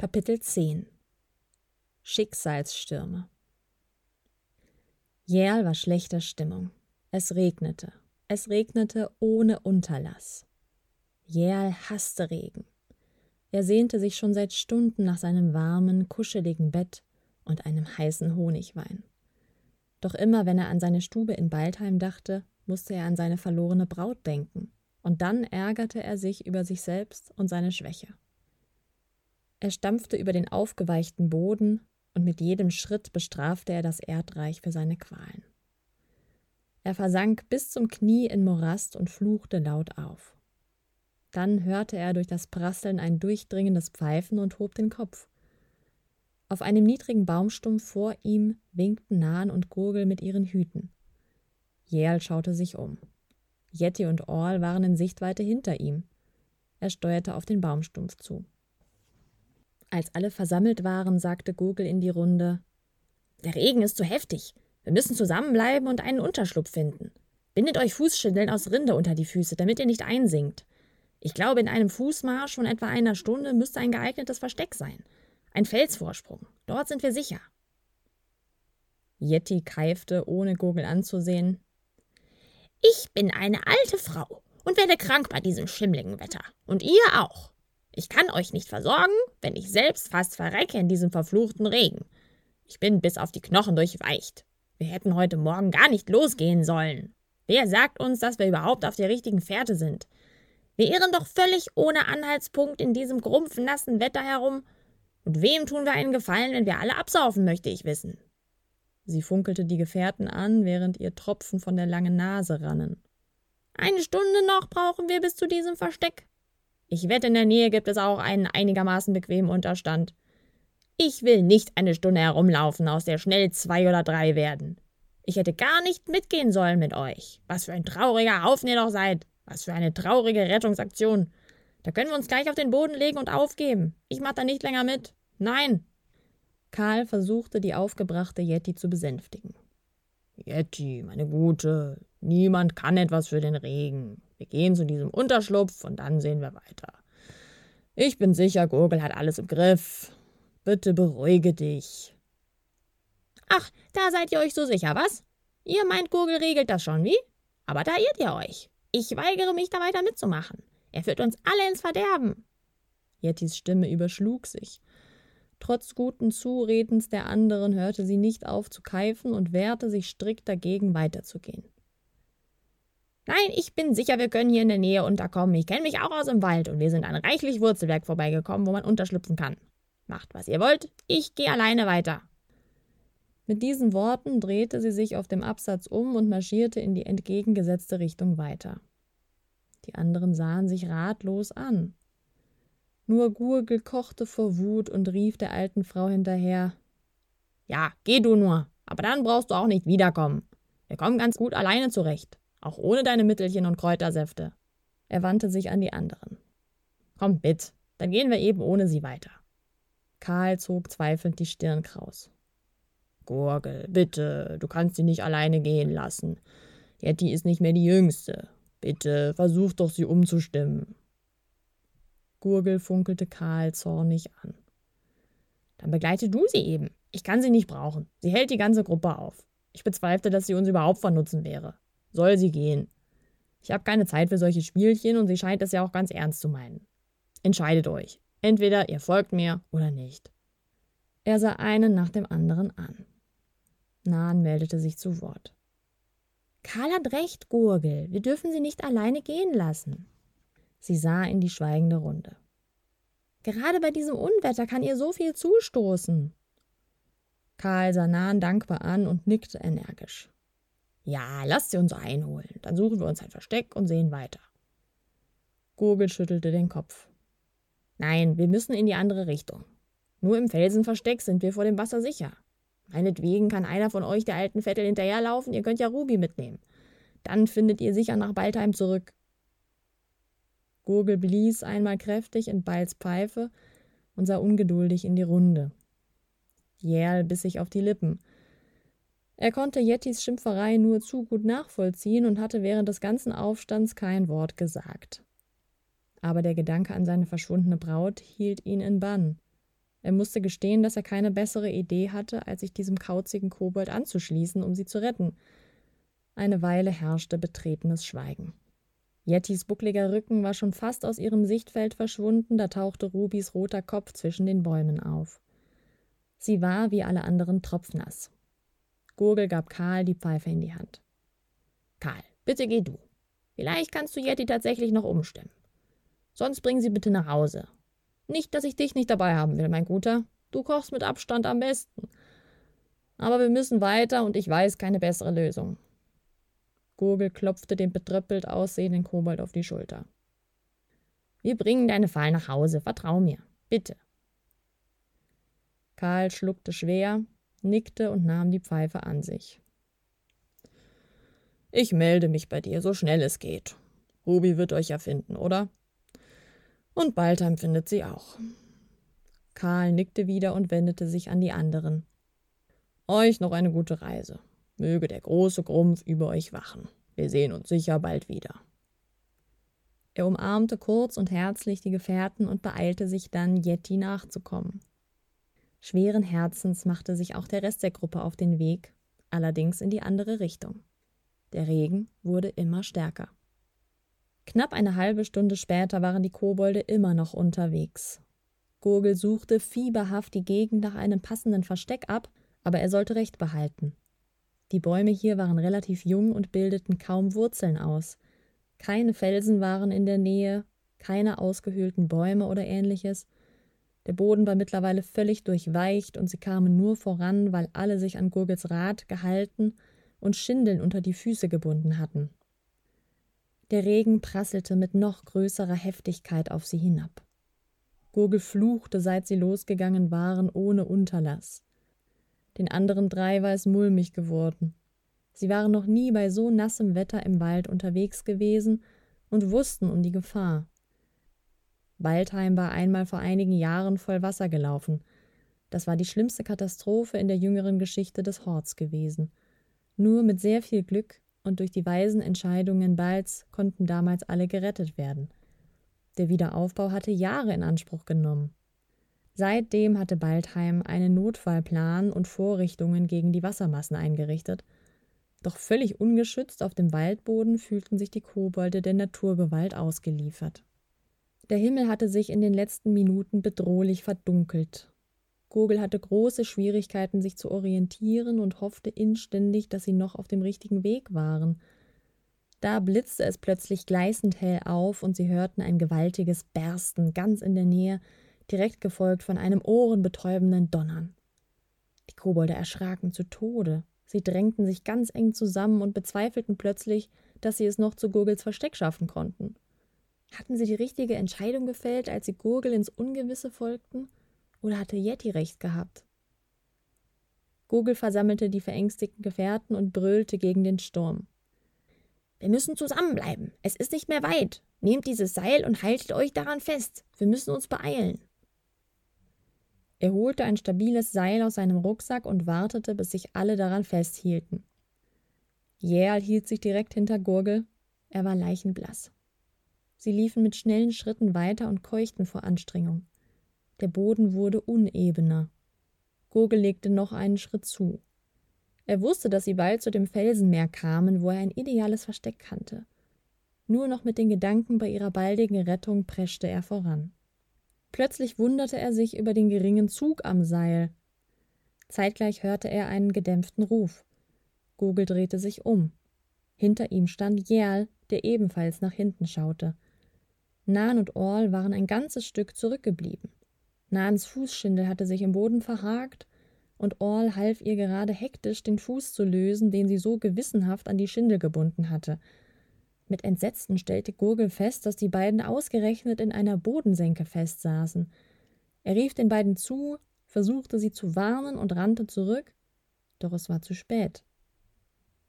Kapitel 10 Schicksalsstürme Jähl war schlechter Stimmung. Es regnete. Es regnete ohne Unterlass. Jähl hasste Regen. Er sehnte sich schon seit Stunden nach seinem warmen, kuscheligen Bett und einem heißen Honigwein. Doch immer, wenn er an seine Stube in Baldheim dachte, musste er an seine verlorene Braut denken, und dann ärgerte er sich über sich selbst und seine Schwäche. Er stampfte über den aufgeweichten Boden, und mit jedem Schritt bestrafte er das Erdreich für seine Qualen. Er versank bis zum Knie in Morast und fluchte laut auf. Dann hörte er durch das Prasseln ein durchdringendes Pfeifen und hob den Kopf. Auf einem niedrigen Baumstumpf vor ihm winkten Nahen und Gurgel mit ihren Hüten. Jähl schaute sich um. Yeti und Orl waren in Sichtweite hinter ihm. Er steuerte auf den Baumstumpf zu. Als alle versammelt waren, sagte Gurgel in die Runde Der Regen ist zu heftig. Wir müssen zusammenbleiben und einen Unterschlupf finden. Bindet euch Fußschindeln aus Rinde unter die Füße, damit ihr nicht einsinkt. Ich glaube, in einem Fußmarsch von etwa einer Stunde müsste ein geeignetes Versteck sein. Ein Felsvorsprung. Dort sind wir sicher. Yeti keifte, ohne Gurgel anzusehen. Ich bin eine alte Frau und werde krank bei diesem schimmligen Wetter. Und ihr auch. Ich kann euch nicht versorgen, wenn ich selbst fast verrecke in diesem verfluchten Regen. Ich bin bis auf die Knochen durchweicht. Wir hätten heute Morgen gar nicht losgehen sollen. Wer sagt uns, dass wir überhaupt auf der richtigen Fährte sind? Wir irren doch völlig ohne Anhaltspunkt in diesem grumpfen, nassen Wetter herum. Und wem tun wir einen Gefallen, wenn wir alle absaufen, möchte ich wissen. Sie funkelte die Gefährten an, während ihr Tropfen von der langen Nase rannen. Eine Stunde noch brauchen wir bis zu diesem Versteck. Ich wette, in der Nähe gibt es auch einen einigermaßen bequemen Unterstand. Ich will nicht eine Stunde herumlaufen, aus der schnell zwei oder drei werden. Ich hätte gar nicht mitgehen sollen mit euch. Was für ein trauriger Haufen ihr doch seid. Was für eine traurige Rettungsaktion. Da können wir uns gleich auf den Boden legen und aufgeben. Ich mach da nicht länger mit. Nein. Karl versuchte, die aufgebrachte Yeti zu besänftigen. Yeti, meine Gute, niemand kann etwas für den Regen. Wir gehen zu diesem Unterschlupf und dann sehen wir weiter. Ich bin sicher, Gurgel hat alles im Griff. Bitte beruhige dich. Ach, da seid ihr euch so sicher, was? Ihr meint, Gurgel regelt das schon, wie? Aber da irrt ihr euch. Ich weigere mich, da weiter mitzumachen. Er führt uns alle ins Verderben. Yetis Stimme überschlug sich. Trotz guten Zuredens der anderen hörte sie nicht auf zu keifen und wehrte sich strikt dagegen, weiterzugehen. Nein, ich bin sicher, wir können hier in der Nähe unterkommen. Ich kenne mich auch aus dem Wald und wir sind an reichlich Wurzelwerk vorbeigekommen, wo man unterschlüpfen kann. Macht, was ihr wollt, ich gehe alleine weiter. Mit diesen Worten drehte sie sich auf dem Absatz um und marschierte in die entgegengesetzte Richtung weiter. Die anderen sahen sich ratlos an. Nur Gurgel kochte vor Wut und rief der alten Frau hinterher Ja, geh du nur, aber dann brauchst du auch nicht wiederkommen. Wir kommen ganz gut alleine zurecht. Auch ohne deine Mittelchen und Kräutersäfte. Er wandte sich an die anderen. Kommt mit, dann gehen wir eben ohne sie weiter. Karl zog zweifelnd die Stirn kraus. Gurgel, bitte, du kannst sie nicht alleine gehen lassen. Jetty ist nicht mehr die Jüngste. Bitte, versuch doch, sie umzustimmen. Gurgel funkelte Karl zornig an. Dann begleite du sie eben. Ich kann sie nicht brauchen. Sie hält die ganze Gruppe auf. Ich bezweifle, dass sie uns überhaupt von Nutzen wäre. Soll sie gehen. Ich habe keine Zeit für solche Spielchen und sie scheint es ja auch ganz ernst zu meinen. Entscheidet euch. Entweder ihr folgt mir oder nicht. Er sah einen nach dem anderen an. Nahen meldete sich zu Wort. Karl hat recht, Gurgel. Wir dürfen sie nicht alleine gehen lassen. Sie sah in die schweigende Runde. Gerade bei diesem Unwetter kann ihr so viel zustoßen. Karl sah Nahen dankbar an und nickte energisch. Ja, lasst sie uns einholen. Dann suchen wir uns ein Versteck und sehen weiter. Gurgel schüttelte den Kopf. Nein, wir müssen in die andere Richtung. Nur im Felsenversteck sind wir vor dem Wasser sicher. Meinetwegen kann einer von euch der alten Vettel hinterherlaufen, ihr könnt ja Ruby mitnehmen. Dann findet ihr sicher nach Baldheim zurück. Gurgel blies einmal kräftig in Balls Pfeife und sah ungeduldig in die Runde. Jähl biss sich auf die Lippen. Er konnte Yetis Schimpferei nur zu gut nachvollziehen und hatte während des ganzen Aufstands kein Wort gesagt. Aber der Gedanke an seine verschwundene Braut hielt ihn in Bann. Er musste gestehen, dass er keine bessere Idee hatte, als sich diesem kauzigen Kobold anzuschließen, um sie zu retten. Eine Weile herrschte betretenes Schweigen. Yetis buckliger Rücken war schon fast aus ihrem Sichtfeld verschwunden, da tauchte Rubis roter Kopf zwischen den Bäumen auf. Sie war wie alle anderen tropfnass. Gurgel gab Karl die Pfeife in die Hand. Karl, bitte geh du. Vielleicht kannst du Yeti tatsächlich noch umstimmen. Sonst bring sie bitte nach Hause. Nicht, dass ich dich nicht dabei haben will, mein Guter. Du kochst mit Abstand am besten. Aber wir müssen weiter und ich weiß keine bessere Lösung. Gurgel klopfte den betröppelt aussehenden Kobold auf die Schulter. Wir bringen deine Fall nach Hause, vertrau mir. Bitte. Karl schluckte schwer, nickte und nahm die Pfeife an sich. Ich melde mich bei dir, so schnell es geht. Ruby wird euch ja finden, oder? Und Baltheim findet sie auch. Karl nickte wieder und wendete sich an die anderen. Euch noch eine gute Reise. Möge der große Grumpf über euch wachen. Wir sehen uns sicher bald wieder. Er umarmte kurz und herzlich die Gefährten und beeilte sich dann, Yeti nachzukommen. Schweren Herzens machte sich auch der Rest der Gruppe auf den Weg, allerdings in die andere Richtung. Der Regen wurde immer stärker. Knapp eine halbe Stunde später waren die Kobolde immer noch unterwegs. Gurgel suchte fieberhaft die Gegend nach einem passenden Versteck ab, aber er sollte Recht behalten. Die Bäume hier waren relativ jung und bildeten kaum Wurzeln aus. Keine Felsen waren in der Nähe, keine ausgehöhlten Bäume oder ähnliches. Der Boden war mittlerweile völlig durchweicht und sie kamen nur voran, weil alle sich an Gurgels Rad gehalten und Schindeln unter die Füße gebunden hatten. Der Regen prasselte mit noch größerer Heftigkeit auf sie hinab. Gurgel fluchte, seit sie losgegangen waren, ohne Unterlass. Den anderen drei war es mulmig geworden. Sie waren noch nie bei so nassem Wetter im Wald unterwegs gewesen und wussten um die Gefahr. Waldheim war einmal vor einigen Jahren voll Wasser gelaufen. Das war die schlimmste Katastrophe in der jüngeren Geschichte des Horts gewesen. Nur mit sehr viel Glück und durch die weisen Entscheidungen Balz konnten damals alle gerettet werden. Der Wiederaufbau hatte Jahre in Anspruch genommen. Seitdem hatte Baldheim einen Notfallplan und Vorrichtungen gegen die Wassermassen eingerichtet. Doch völlig ungeschützt auf dem Waldboden fühlten sich die Kobolde der Naturgewalt ausgeliefert. Der Himmel hatte sich in den letzten Minuten bedrohlich verdunkelt. Gurgel hatte große Schwierigkeiten, sich zu orientieren und hoffte inständig, dass sie noch auf dem richtigen Weg waren. Da blitzte es plötzlich gleißend hell auf und sie hörten ein gewaltiges Bersten ganz in der Nähe, direkt gefolgt von einem ohrenbetäubenden Donnern. Die Kobolde erschraken zu Tode. Sie drängten sich ganz eng zusammen und bezweifelten plötzlich, dass sie es noch zu Gurgels Versteck schaffen konnten. Hatten sie die richtige Entscheidung gefällt, als sie Gurgel ins Ungewisse folgten? Oder hatte Yeti recht gehabt? Gurgel versammelte die verängstigten Gefährten und brüllte gegen den Sturm. Wir müssen zusammenbleiben. Es ist nicht mehr weit. Nehmt dieses Seil und haltet euch daran fest. Wir müssen uns beeilen. Er holte ein stabiles Seil aus seinem Rucksack und wartete, bis sich alle daran festhielten. Jähl hielt sich direkt hinter Gurgel. Er war leichenblass. Sie liefen mit schnellen Schritten weiter und keuchten vor Anstrengung. Der Boden wurde unebener. Gurgel legte noch einen Schritt zu. Er wusste, dass sie bald zu dem Felsenmeer kamen, wo er ein ideales Versteck kannte. Nur noch mit den Gedanken bei ihrer baldigen Rettung preschte er voran. Plötzlich wunderte er sich über den geringen Zug am Seil. Zeitgleich hörte er einen gedämpften Ruf. Gurgel drehte sich um. Hinter ihm stand Jerl, der ebenfalls nach hinten schaute. Nan und Orl waren ein ganzes Stück zurückgeblieben. Nans Fußschindel hatte sich im Boden verhakt, und Orl half ihr gerade hektisch, den Fuß zu lösen, den sie so gewissenhaft an die Schindel gebunden hatte. Mit Entsetzen stellte Gurgel fest, dass die beiden ausgerechnet in einer Bodensenke festsaßen. Er rief den beiden zu, versuchte sie zu warnen und rannte zurück, doch es war zu spät.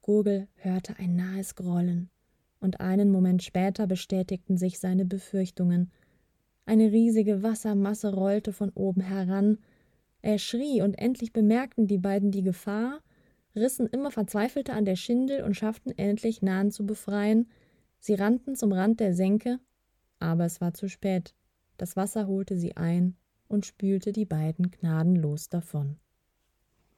Gurgel hörte ein nahes Grollen, und einen Moment später bestätigten sich seine Befürchtungen. Eine riesige Wassermasse rollte von oben heran, er schrie, und endlich bemerkten die beiden die Gefahr, rissen immer verzweifelter an der Schindel und schafften endlich Nahen zu befreien, Sie rannten zum Rand der Senke, aber es war zu spät. Das Wasser holte sie ein und spülte die beiden gnadenlos davon.